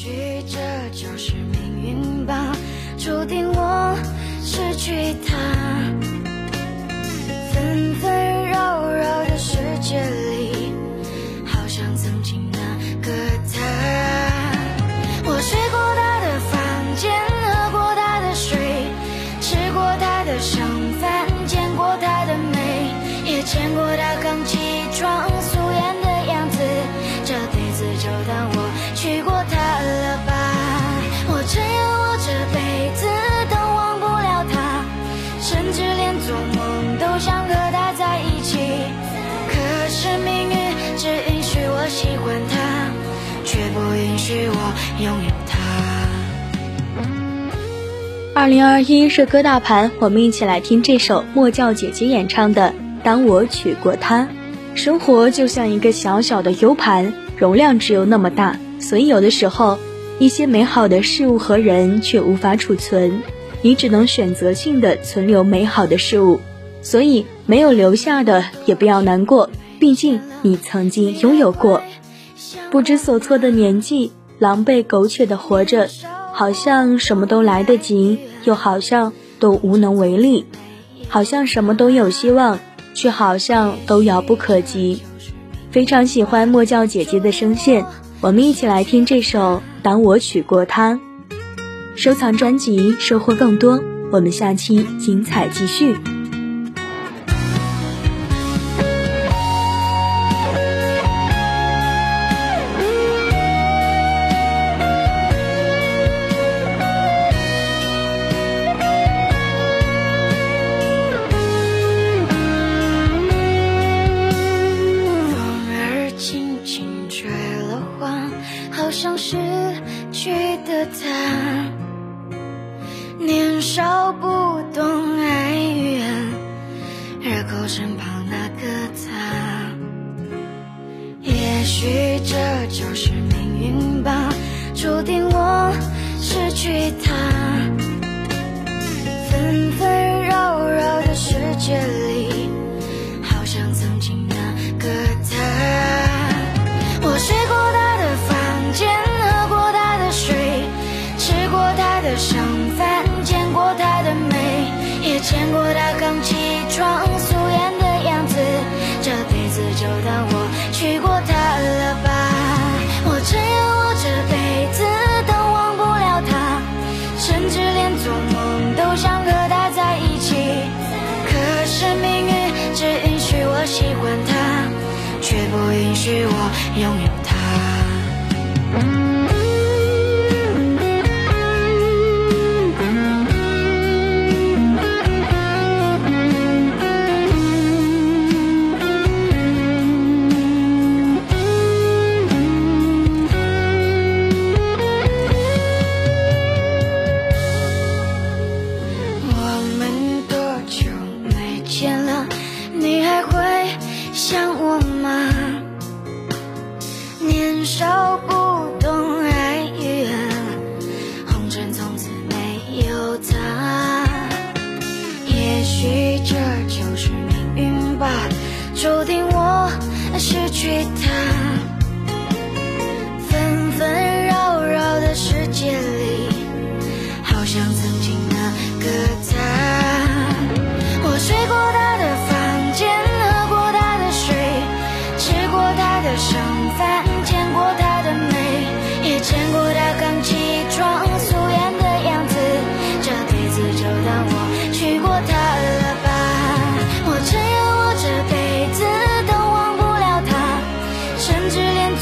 许这就是命运吧，注定我失去他。拥有它。二零二一热歌大盘，我们一起来听这首莫叫姐姐演唱的《当我娶过她》。生活就像一个小小的 U 盘，容量只有那么大，所以有的时候，一些美好的事物和人却无法储存，你只能选择性的存留美好的事物。所以没有留下的也不要难过，毕竟你曾经拥有过。不知所措的年纪，狼狈苟且的活着，好像什么都来得及，又好像都无能为力，好像什么都有希望。却好像都遥不可及。非常喜欢莫教姐姐的声线，我们一起来听这首《当我娶过她》。收藏专辑，收获更多。我们下期精彩继续。去的他。年少不懂爱与恨，热狗身旁那个他。也许这就是命运吧，注定我失去他。就当我娶过她了吧。我承认我这辈子都忘不了她，甚至连做梦都想和她在一起。可是命运只允许我喜欢她，却不允许我拥有去他。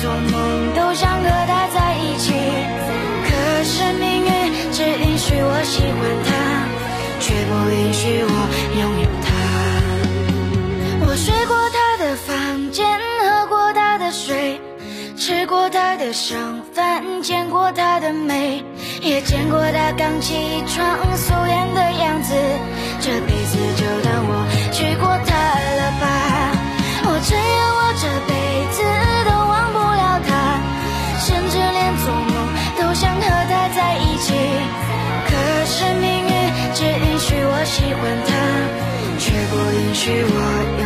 做梦都想和他在一起。可是命运只允许我喜欢他，却不允许我拥有他。我睡过他的房间，喝过他的水，吃过他的剩饭，见过他的美，也见过他刚起床素颜的样子。许我